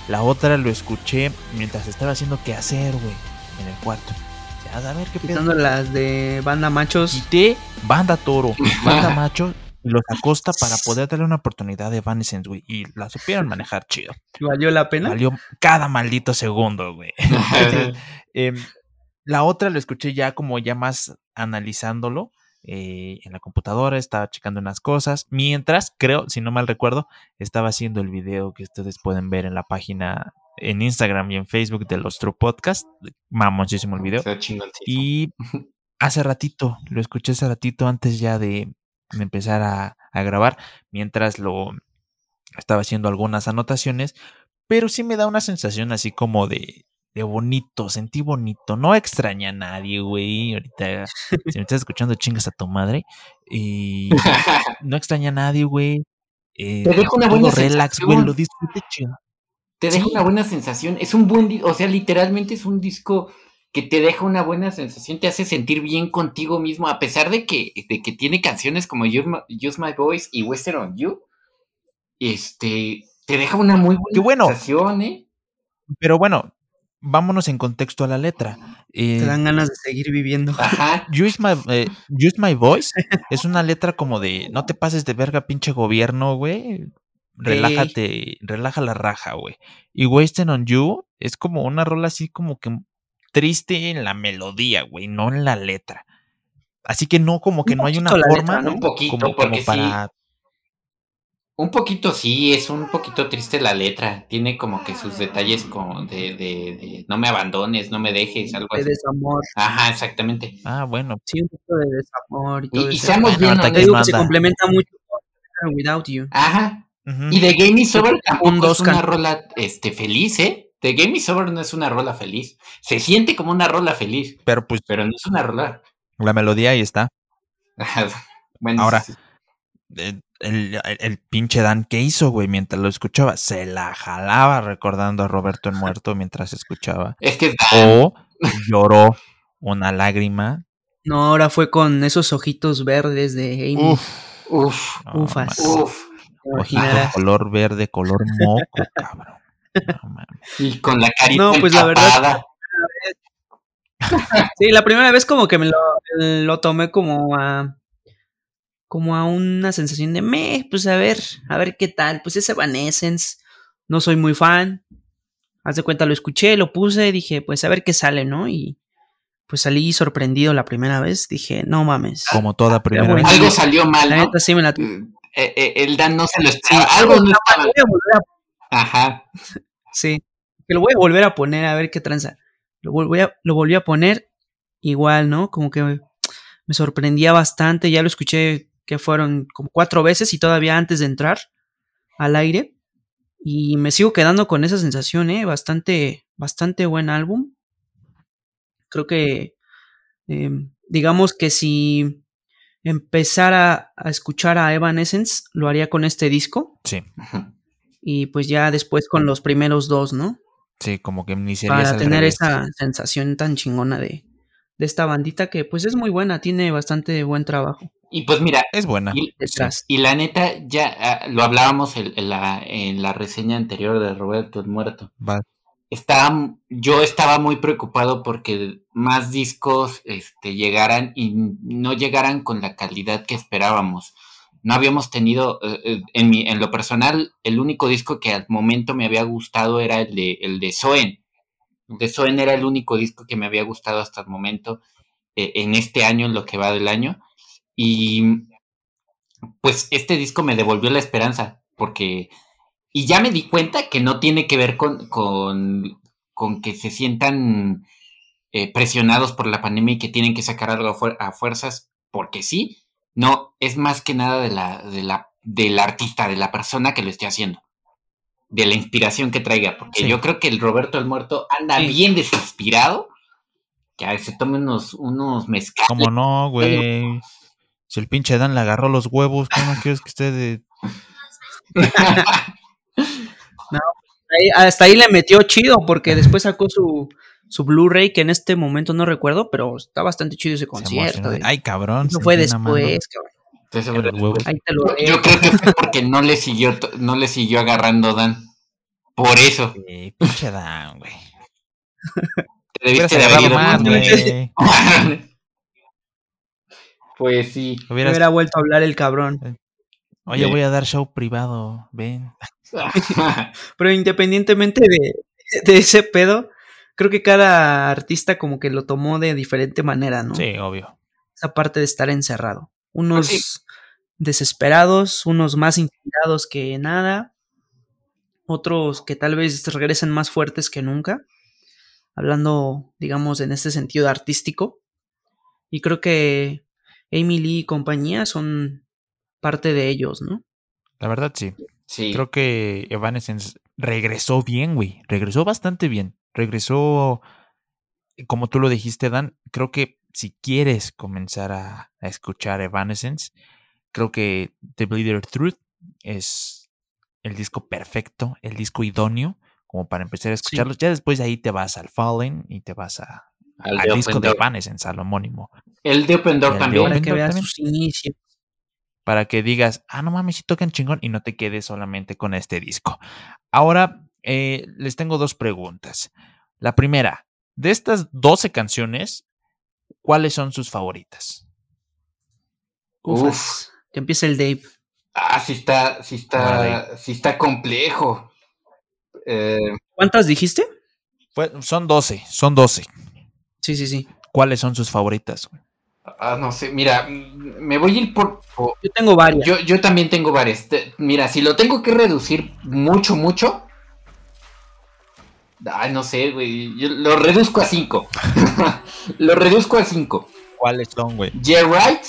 La otra lo escuché mientras estaba haciendo qué hacer, güey, en el cuarto. Ya, a ver qué pedo. Quitando las de banda machos. Quité banda toro, banda macho. Y los acosta para poder darle una oportunidad de Evanescence, güey. Y la supieron manejar chido. ¿Valió la pena? Valió cada maldito segundo, güey. Em, la otra lo escuché ya como ya más analizándolo eh, en la computadora, estaba checando unas cosas, mientras, creo, si no mal recuerdo, estaba haciendo el video que ustedes pueden ver en la página, en Instagram y en Facebook de los True Podcast. Mamoncísimo el video. Y hace ratito, lo escuché hace ratito antes ya de, de empezar a, a grabar, mientras lo estaba haciendo algunas anotaciones, pero sí me da una sensación así como de, de bonito, sentí bonito, no extraña a nadie, güey, ahorita si me estás escuchando chingas a tu madre, y no extraña a nadie, güey. eh, Te deja una buena relax, güey, sensación. lo disfruté chido. Te deja Sí. una buena sensación. Es un buen, o sea, literalmente es un disco que te deja una buena sensación, te hace sentir bien contigo mismo, a pesar de que, de que tiene canciones como Use My, Use My Voice y Western on You. Este, te deja una muy buena Qué bueno. sensación, ¿eh? Pero bueno, vámonos en contexto a la letra. Eh, Te dan ganas de seguir viviendo. Ajá. Use my, eh, use my voice es una letra como de no te pases de verga, pinche gobierno, güey. Relájate, relaja la raja, güey. Y Wasting on You es como una rola así como que triste en la melodía, güey, no en la letra. Así que no, como que Un no hay una poquito forma, letra, ¿no? Un poquito, como, porque como sí. para Un poquito sí, es un poquito triste la letra. Tiene como que sus detalles como de, de, de no me abandones, no me dejes, algo De así. desamor. Ajá, exactamente. Ah, bueno, Sí, un poco de desamor y Y, todo y eso. seamos bien digo no que se complementa mucho con Without You. Ajá. Ujú. Y The Game is Over tampoco dos es una rola este, feliz, ¿eh? The Game is Over no es una rola feliz. Se siente como una rola feliz, Pero pues pero no es una rola. la melodía ahí está. bueno, Ahora, sí, sí. El, el- pinche Dan, ¿qué hizo, güey? Mientras lo escuchaba, se la jalaba recordando a Roberto el muerto mientras escuchaba. es que O lloró una lágrima. No, ahora fue con esos ojitos verdes de Amy. Uf, Uf, no, Ufas. uf. color verde, color moco, cabrón. No. Y con la carita No, pues, la verdad-. Sí, la primera vez como que me lo, lo tomé como a como a una sensación de me, pues a ver, a ver qué tal. Pues es Evanescence, no soy muy fan. Haz de cuenta, lo escuché, lo puse, dije, pues a ver qué sale, ¿no? Y pues salí sorprendido la primera vez, dije, no mames. Como toda primera vez. Algo salió mal, La ¿no? neta sí me la Eh, eh, el Dan no se lo Sí, esperaba. Algo no estaba. voy a volver a- Ajá. Sí, que lo voy a volver a poner a ver qué tranza. Lo volví a, lo volví a poner igual, ¿no? Como que me, me sorprendía bastante. Ya lo escuché que fueron como cuatro veces y todavía antes de entrar al aire. Y me sigo quedando con esa sensación, ¿eh? Bastante, bastante buen álbum. Creo que, eh, digamos que si empezara a escuchar a Evanescence, lo haría con este disco. Sí, Y pues ya después con los primeros dos, ¿no? sí, como que iniciarías para al tener revés. esa sensación tan chingona de, de esta bandita que pues es muy buena, tiene bastante buen trabajo Y pues mira, Es buena. y, detrás. y la neta, ya ah, lo hablábamos en, en la, en la reseña anterior de Roberto el Muerto. Va- Estaba, yo estaba muy preocupado porque más discos este, llegaran y no llegaran con la calidad que esperábamos. No habíamos tenido, eh, eh, en, mi, en lo personal, el único disco que al momento me había gustado era el de, el de Soen. De Soen era el único disco que me había gustado hasta el momento, eh, en este año, en lo que va del año. Y pues este disco me devolvió la esperanza, porque... Y ya me di cuenta que no tiene que ver con, con, con que se sientan presionados por la pandemia y que tienen que sacar algo a fuerzas, porque sí. No, es más que nada de la, de la, del artista, de la persona que lo esté haciendo. De la inspiración que traiga. Porque Sí. yo creo que el Roberto el Muerto anda Sí. bien desinspirado. Que a ver, se tome unos, unos mezcales. ¿Cómo no, güey? Si el pinche Dan le agarró los huevos, ¿cómo quieres que esté de...? Ahí- hasta ahí le metió chido porque después sacó su, su Blu-ray que en este momento no recuerdo, pero está bastante chido ese se concierto. eh. Ay, cabrón. Se fue después, cabrón. Ahí te lo Yo creo que fue porque no le siguió, no le siguió agarrando Dan. Por eso. Sí, pinche Dan, güey. Te debiste de haber más, con él. güey. Pues sí. Hubieras- Hubiera vuelto a hablar el cabrón. Oye, Sí. voy a dar show privado, ven. Pero independientemente de, de ese pedo, creo que cada artista como que lo tomó de diferente manera, ¿no? Sí, obvio. Esa parte de estar encerrado. Unos Sí. desesperados, unos más inspirados que nada, otros que tal vez regresen más fuertes que nunca, hablando, digamos, en este sentido artístico. Y creo que Amy Lee y compañía son parte de ellos, ¿no? La verdad, sí. Sí. Creo que Evanescence regresó bien, güey. Regresó bastante bien. Regresó, como tú lo dijiste, Dan. Creo que si quieres comenzar a, a escuchar Evanescence, creo que The Bleeder Truth es el disco perfecto, el disco idóneo, como para empezar a escucharlos. Ya después de ahí te vas al Fallen y te vas a, Al al de disco de. Evanescence, al homónimo. El de Open Door también. Para que veas sus inicios. para que digas, ah, no mames, sí tocan chingón y no te quedes solamente con este disco. Ahora, eh, les tengo dos preguntas. La primera, de estas 12 canciones, ¿cuáles son sus favoritas? Ufas. Que empiece el Dave. Ah, sí está, sí está, sí está complejo. Eh, ¿Cuántas dijiste? Fue- son 12, son 12. Sí, sí, sí. ¿Cuáles son sus favoritas? ah, no sé, mira, me voy a ir por... por- Yo tengo varias. yo, yo también tengo varias. Te- Mira, si lo tengo que reducir mucho, mucho... Ay, no sé, güey. Yo lo reduzco a 5. lo reduzco a 5. ¿Cuáles son, güey? Yeah Right,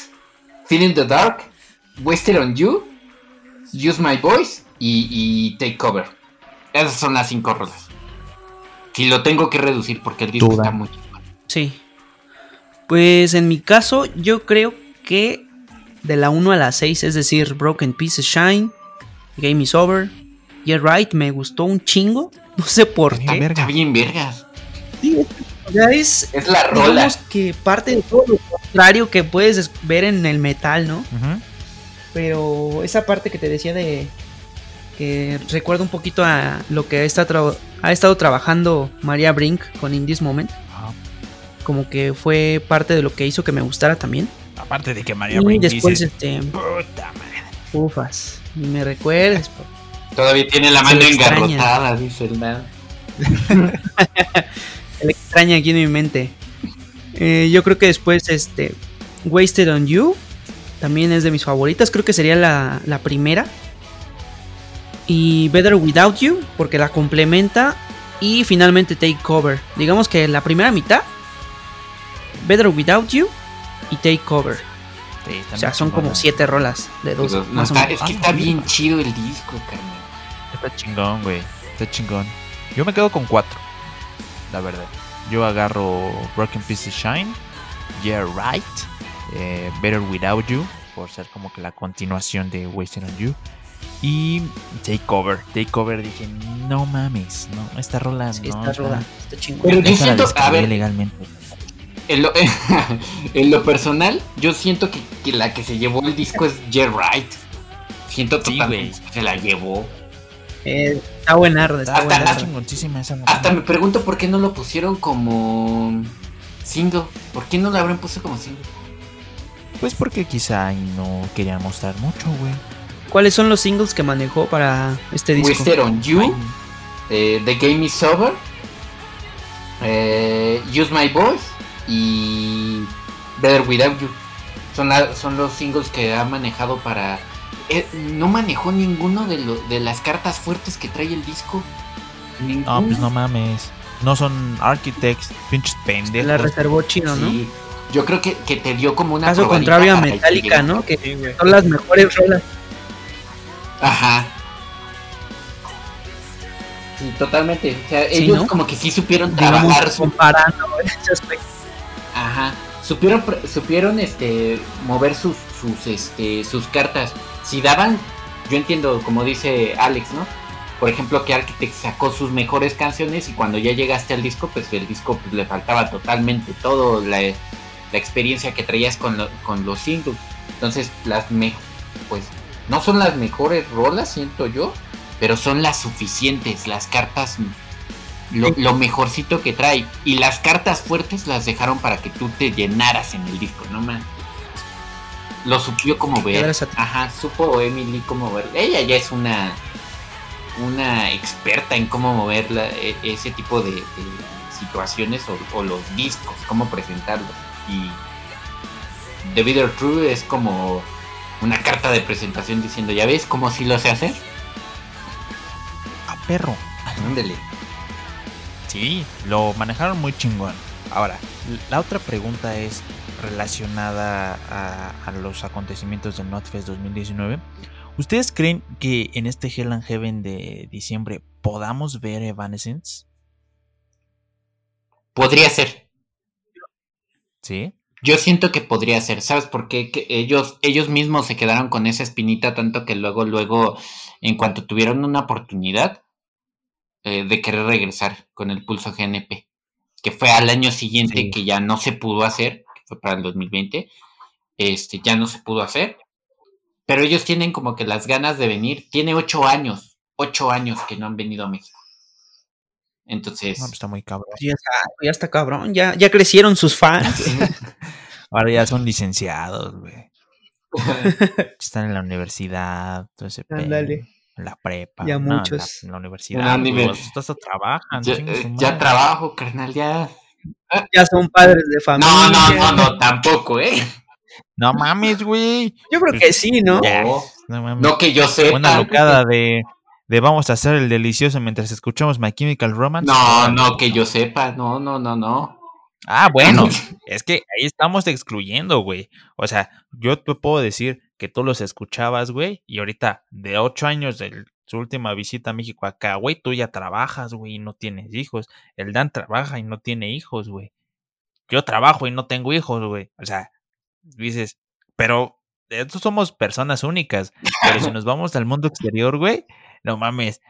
Feeling the Dark, Wasted on You Use My Voice y, y Take Cover. Esas son las cinco rolas. Si lo tengo que reducir porque el disco Duda. está muy... Sí. Pues en mi caso, yo creo que de la 1 a la 6, es decir, Broken Pieces Shine, Game is Over, Yeah Right, me gustó un chingo. No sé por qué. verga. Está bien vergas. Sí, es Es la rola. digamos que parte de todo lo contrario que puedes es- ver en el metal, ¿no? Pero esa parte que te decía de que recuerda un poquito a lo que ha estado, tra- ha estado trabajando María Brink con In This Moment, como que fue parte de lo que hizo que me gustara también. Aparte de que María Y Brink después, dice, este, puta madre. ufas, ni me recuerdes. Todavía tiene la mano engarrotada, dice el man. Se le extraña aquí en mi mente. Eh, yo creo que después, este, Wasted on You, también es de mis favoritas. Creo que sería la, la primera. Y Better Without You, porque la complementa. Y finalmente Take Cover. Digamos que la primera mitad, Better Without You y Take Cover. Sí, O sea, son como siete rolas de dos. No, más o menos. es que está bien chido el disco, carnal. Está chingón, güey. Está chingón. Yo me quedo con cuatro. La verdad. Yo agarro Broken Pieces Shine, Yeah Right, eh, Better Without You, por ser como que la continuación de Wasted on You. Y Take Cover. Take Cover dije, no mames, no, esta rola Sí, no. esta está- rola está chingona. Pero yo siento, a ver, legalmente. en lo, en lo personal, yo siento que, que la que se llevó el disco es Jet Right. Siento totalmente que se la llevó. Eh, está buenarda, está Hasta- esa rola. Hasta me pregunto por qué no lo pusieron como single. ¿Por qué no lo habrán puesto como single? Pues porque quizá no querían mostrar mucho, güey. ¿Cuáles son los singles que manejó para este disco? Wasted on You, eh, The Game is Over, eh, Use My Voice y Better Without You. Son, la- son los singles que ha manejado para... eh, no manejó ninguno de, lo- de las cartas fuertes que trae el disco. Ninguno. No, pues no mames. No son architects, pinches pendejos. La reservó chino, ¿no? Sí, Yo creo que, que te dio como una... Caso contrario a Metallica. ¿no? Que son las mejores rolas. Ajá. Sí, totalmente. O sea, Sí, ellos ¿no? como que sí supieron Digamos, trabajar su comparando ese aspecto. Ajá. Supieron, supieron este mover sus, sus este sus cartas. Si daban, yo entiendo, como dice Alex, ¿no? Por ejemplo, que Architect sacó sus mejores canciones y cuando ya llegaste al disco, pues el disco pues, le faltaba totalmente todo la, la experiencia que traías con, lo- con los singles. Entonces, las me pues no son las mejores rolas, siento yo, pero son las suficientes, las cartas lo, lo mejorcito que trae. Y las cartas fuertes las dejaron para que tú te llenaras en el disco, ¿no, man? Lo supió como ver. Ajá, supo Emily cómo ver. Ella ya es una una experta en cómo mover la- e- ese tipo de, de situaciones o, o los discos, cómo presentarlos. Y The Bitter True es como una carta de presentación diciendo, ¿ya ves cómo sí lo sé hacer? A perro. Ándale. Sí, lo manejaron muy chingón. Ahora, la otra pregunta es relacionada a, a los acontecimientos del NotFest 2019. ¿Ustedes creen que en este Hell and Heaven de diciembre podamos ver Evanescence? Podría ser. Sí. Yo siento que podría ser, ¿sabes por qué? Que ellos, ellos mismos se quedaron con esa espinita tanto que luego, luego, en cuanto tuvieron una oportunidad eh, de querer regresar con el pulso GNP, que fue al año siguiente Sí. que ya no se pudo hacer, fue para el 2020, este, ya no se pudo hacer, pero ellos tienen como que las ganas de venir, tiene ocho años, ocho años que no han venido a México. Entonces, No, pues está muy cabrón. Ya está, ya está cabrón, ya, ya crecieron sus fans. Ahora ya son licenciados, güey. Están en la universidad, todo ese Ándale. en la prepa. Ya no, muchos. en la universidad. En la los- Hasta trabajan. ya, eh, ya trabajo, carnal, ya. Ya son padres de familia. No, no, no, no, tampoco, ¿eh? No mames, güey. Yo creo que sí, ¿no? Ya, No. no mames. No que yo sepa. Una locada de, de vamos a hacer el delicioso mientras escuchamos My Chemical Romance. No, no que yo sepa. No, no, no, no. Ah, bueno, es que ahí estamos excluyendo, güey. O sea, yo te puedo decir que tú los escuchabas, güey, y ahorita de ocho años de su última visita a México acá, güey, tú ya trabajas, güey, y no tienes hijos. El Dan trabaja y no tiene hijos, güey. Yo trabajo y no tengo hijos, güey. O sea, dices, pero estos somos personas únicas. Pero si nos vamos al mundo exterior, güey, no mames.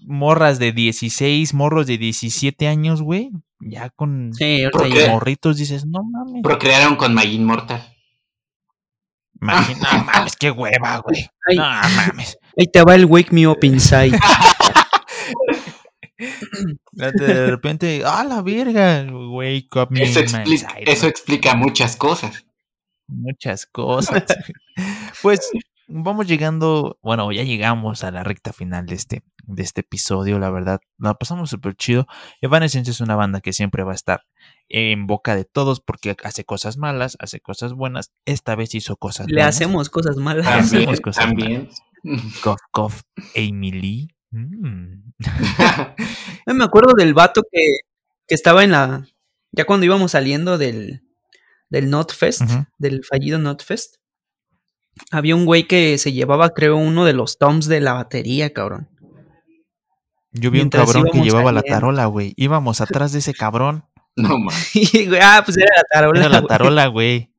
Morras de 16, morros de 17 años, güey. Ya con Sí, morritos dices, no mames. Procrearon con Magin Mortal. Imagina, no mames, qué hueva, güey. No mames. Ahí te va el Wake Me Up Inside. De repente, ah, la verga, wake up me Eso, in my expli- side, eso explica muchas cosas. muchas cosas. pues vamos llegando, bueno, ya llegamos a la recta final de este, de este episodio, la verdad, la pasamos súper chido. Evanescence es una banda que siempre va a estar en boca de todos porque hace cosas malas, hace cosas buenas. Esta vez hizo cosas Le buenas. hacemos cosas malas. También, hacemos cosas también. Cough, cough, Amy Lee. Mm. Me acuerdo del vato que, que estaba en la. Ya cuando íbamos saliendo del, del Notfest, Ujú. del fallido Notfest, había un güey que se llevaba, creo, uno de los toms de la batería, cabrón. Yo vi un cabrón que llevaba la tarola, güey. Íbamos atrás de ese cabrón. no güey, ah, pues era la tarola. Era la güey. tarola, güey.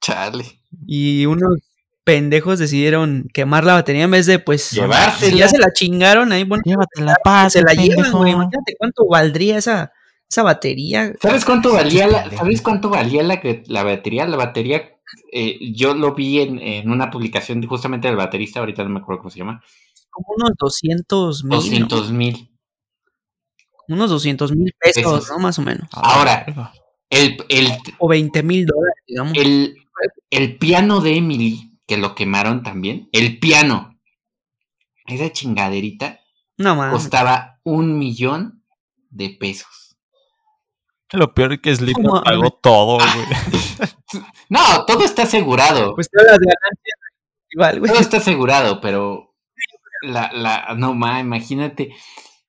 chale. Y unos pendejos decidieron quemar la batería en vez de, pues. Llevársela. Si ya se la chingaron ahí, bueno, Llévatela paz, se la llevan, pendejo. güey. Imagínate cuánto valdría esa, esa batería. ¿Sabes cuánto valía la. ¿sabes cuánto valía la, la batería? La batería, eh, yo lo vi en, en una publicación de- justamente del baterista, ahorita no me acuerdo cómo se llama. Como unos 200 mil. 200 mil. Unos 200 mil pesos, Pesos. ¿no? Más o menos. Ahora. verga. El, el, O 20 mil dólares, digamos. el, el piano de Emily, que lo quemaron también, el piano, esa chingaderita no más. costaba un millón de pesos. Lo peor es que Slipknot ¿Cómo? pagó todo, güey. No, todo está asegurado. Pues todas las ganancias igual, güey. Todo está asegurado, pero la, la, no ma, imagínate.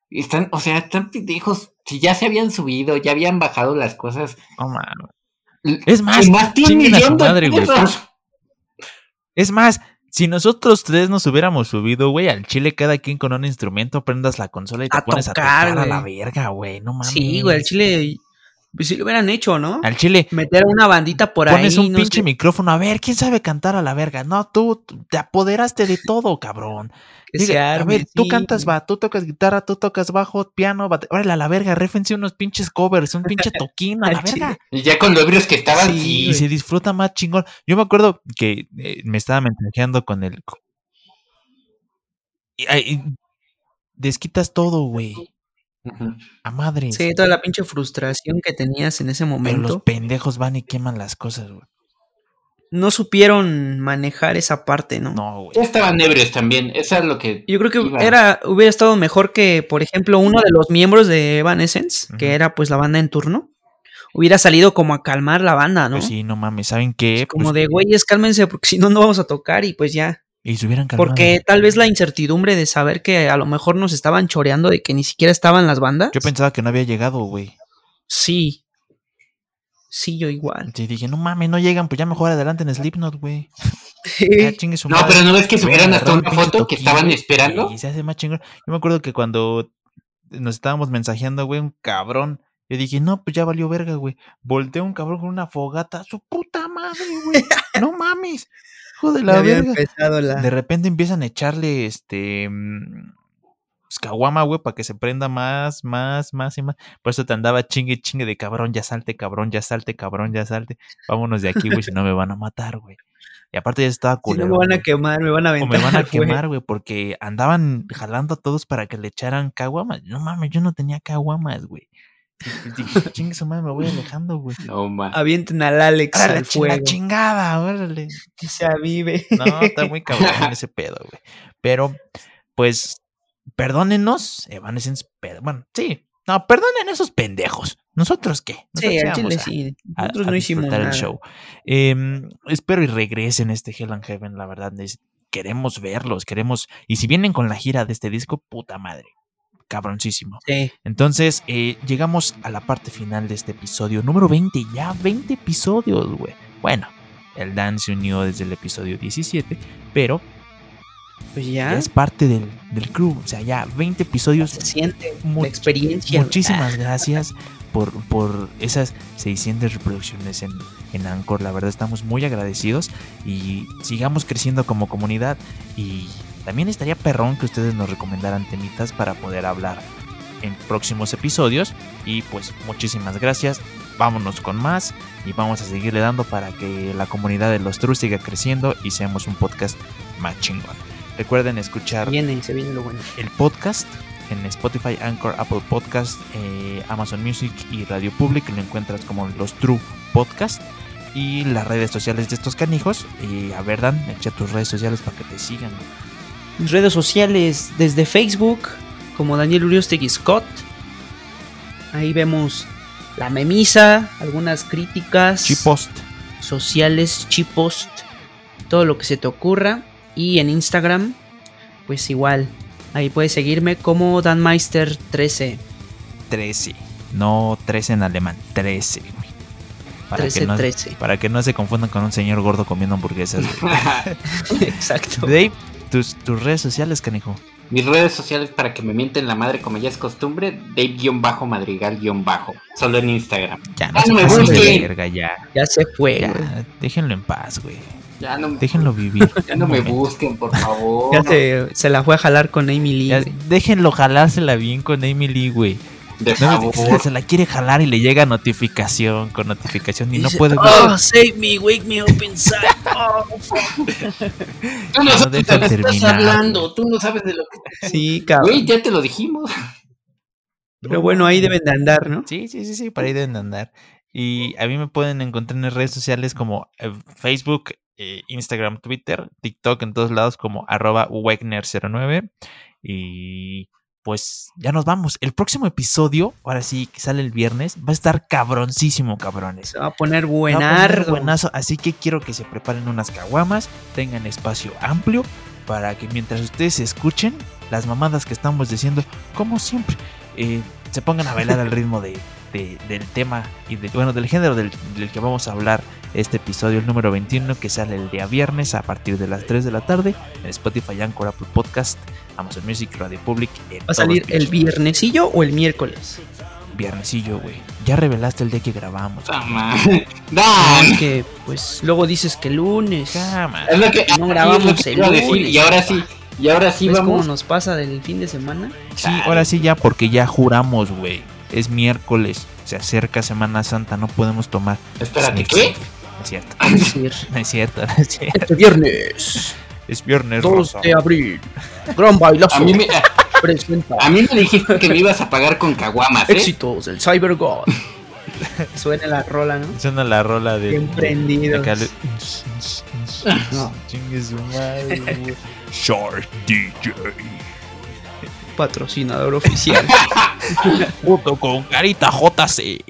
Están, o sea, están pendejos. Si ya se habían subido, ya habían bajado las cosas. No mames. L- Es más, más de un chinguen a su millón de madre, güey. pesos. Es más, si nosotros tres nos hubiéramos subido, güey, al chile cada quien con un instrumento, prendas la consola y te A pones tocar, a tocar a la verga, güey. No mames. Sí, güey, al chile. Pues sí lo hubieran hecho, ¿no? Al chile Meter una bandita por pones ahí. un no pinche sé, micrófono. A ver, ¿quién sabe cantar a la verga? No, tú te apoderaste de todo, cabrón. Diga, se a arme, ver, tú cantas, va, tú tocas guitarra, tú tocas bajo, piano, bate... Órale, a la verga, réfense unos pinches covers, un pinche toquín a la verga. Y ya con lo ebrios que estaban, Sí, sí. Y se disfruta más chingón. Yo me acuerdo que eh, me estaba mensajeando con el. Y, y desquitas todo, güey. A madre. Sí, toda la pinche frustración que tenías en ese Pero los momento. pendejos van y queman las cosas, güey. No supieron manejar esa parte, ¿no? No, güey. Ya estaban ebrios también. Eso es lo que. Yo creo que Iba. era, hubiera estado mejor que, por ejemplo, uno de los miembros de Evanescence, Ujú. que era pues la banda en turno, hubiera salido como a calmar la banda, ¿no? Pues sí, no mames, ¿saben qué? como Pues, de, güeyes, cálmense, porque si no, no vamos a tocar y pues ya. Y se hubieran calmado. Porque tal vez la incertidumbre de saber que a lo mejor nos estaban choreando de que ni siquiera estaban las bandas. Yo pensaba que no había llegado, güey. Sí. Sí, yo igual. Y dije, no mames, no llegan, pues ya mejor adelante en Slipknot, güey. Ya chingue su No, madre. pero no ves que subieron hasta una foto que estaban esperando. Y se hace más chingón. Yo me acuerdo que cuando nos estábamos mensajeando, güey, un cabrón. Yo dije, no, pues ya valió verga, güey. Volteó un cabrón con una fogata. Su puta madre, güey. No mames. Hijo de la verga. la... De repente empiezan a echarle este. mm, pues, caguama, güey, para que se prenda más, más, más y más. Por eso te andaba chingue, chingue de cabrón, ya salte, cabrón, ya salte, cabrón, ya salte. Vámonos de aquí, güey, si no me van a matar, güey. Y aparte ya estaba Si no culero. me van a quemar, me van a O aventar. me van a quemar, güey, porque andaban jalando a todos para que le echaran caguamas. No mames, yo no tenía caguamas, güey. Dije, chingue su madre, me voy alejando, güey. No. Avienten al Alex Órale, al la fuego. chingada, órale. Que se avive. No, está muy cabrón ese pedo, güey. Pero, pues, perdónenos, Evanescence, pero, bueno, sí. No, perdonen esos pendejos. ¿Nosotros qué? Sí, Nosotros chile a- sí. a- Nosotros a no hicimos disfrutar nada. el show. Em, espero y regresen este Hell and Heaven, la verdad. es- queremos verlos, queremos. Y si vienen con la gira de este disco, puta madre. Cabroncísimo. Sí. Entonces, eh, llegamos a la parte final de este episodio número 20. Ya 20 episodios, güey. Bueno, El Dan se unió desde el episodio 17, pero Pues ya ya es parte del, del crew. O sea, ya 20 episodios. se siente la experiencia. Muchísimas gracias por, por esas 600 reproducciones en, en Anchor. La verdad estamos muy agradecidos y sigamos creciendo como comunidad. Y también estaría perrón que ustedes nos recomendaran temitas para poder hablar en próximos episodios. Y pues muchísimas gracias. Vámonos con más y vamos a seguirle dando para que la comunidad de los True siga creciendo y seamos un podcast más chingón. Recuerden escuchar Viene, se viene lo bueno. el podcast en Spotify, Anchor, Apple Podcast, eh, Amazon Music y Radio Public. Lo encuentras como los True Podcast. Y las redes sociales de estos canijos. Y a ver, Dan, echa tus redes sociales para que te sigan. Mis redes sociales desde Facebook como Daniel Uriostegui Scott. Ahí vemos la memisa, algunas críticas Chipost. sociales, chipost, todo lo que se te ocurra. Y en Instagram, pues igual. Ahí puedes seguirme como DanMeister13. 13. No 13 en alemán, 13. güey. Para, 13, que no, 13. para que no se confundan con un señor gordo comiendo hamburguesas. Exacto. Dave, tus, tus redes sociales, canijo. Mis redes sociales para que me mienten la madre como ya es costumbre, Dave-Madrigal-Bajo. Solo en Instagram. Ya no me verga, ya. Ya se fue, güey. Déjenlo en paz, güey. Ya no, Déjenlo vivir. ya no me busquen, por favor. Ya se, se la fue a jalar con Amy Lee. Ya, déjenlo jalársela bien con Amy Lee, güey. De No, favor. se, se la quiere jalar y le llega notificación con notificación y no Dice, puede. Oh, save me, wake me up inside. Oh, Tú no No sabes de lo que estás hablando. güey. Tú no sabes de lo que sí, cabrón. Güey, ya te lo dijimos. Pero bueno, ahí deben de andar, ¿no? Sí, sí, sí, sí, para ahí deben de andar. Y a mí me pueden encontrar en las redes sociales como eh, Facebook, eh, Instagram, Twitter, TikTok, en todos lados como arroba Wegner09. Y pues ya nos vamos. El próximo episodio, ahora sí, que sale el viernes, va a estar cabroncísimo, cabrones. Se va a poner Va a poner buenardo. buenazo, así que quiero que se preparen unas caguamas, tengan espacio amplio para que mientras ustedes escuchen las mamadas que estamos diciendo, como siempre, eh, se pongan a bailar al ritmo de, de- del tema y de, bueno, del género del, del que vamos a hablar este episodio, el número 21, que sale el día viernes a partir de las 3 de la tarde en Spotify, Anchor, Apple Podcast, Amazon Music, Radio Public. en ¿Va a salir el viernesillo o el miércoles? Viernesillo, güey. Ya revelaste el día que grabamos. Toma. No, Dan. es que, pues, luego dices que lunes. Cámara. Es lo que, No ah, grabamos es lo que el decir. lunes. Y ahora sí, y ahora sí ¿Ves cómo vamos. nos pasa del fin de semana? Sí, ahora sí ya, porque ya juramos, güey. Es miércoles, se acerca Semana Santa, no podemos tomar. Espérate. ¿qué? No es cierto, no es cierto, no es cierto. este viernes, Es viernes 2 rosa. de abril, gran bailazo A mí, me, presenta a mí me dijiste que me ibas a pagar con caguamas, ¿eh? éxitos del Cyber God. Suena la rola, ¿no? Suena la rola de. Bien prendidos. acá le- No. Chingue su madre. Shark DJ. Patrocinador oficial. Puto con carita JC.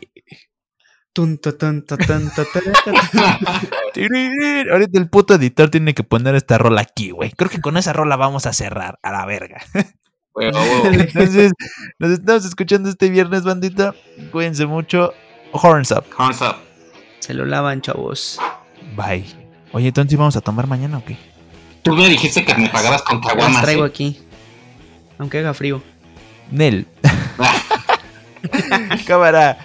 Ahorita el puto editor tiene que poner esta rola aquí, güey. Creo que con esa rola vamos a cerrar a la verga. Entonces, nos estamos escuchando este viernes, bandita. Cuídense mucho. Horns up. Horns up. Se lo lavan, chavos. Bye. Oye, entonces vamos a tomar mañana o qué? Tú me dijiste que me pagabas con caguamas. traigo ¿eh? aquí. Aunque haga frío. Nel. Cámara.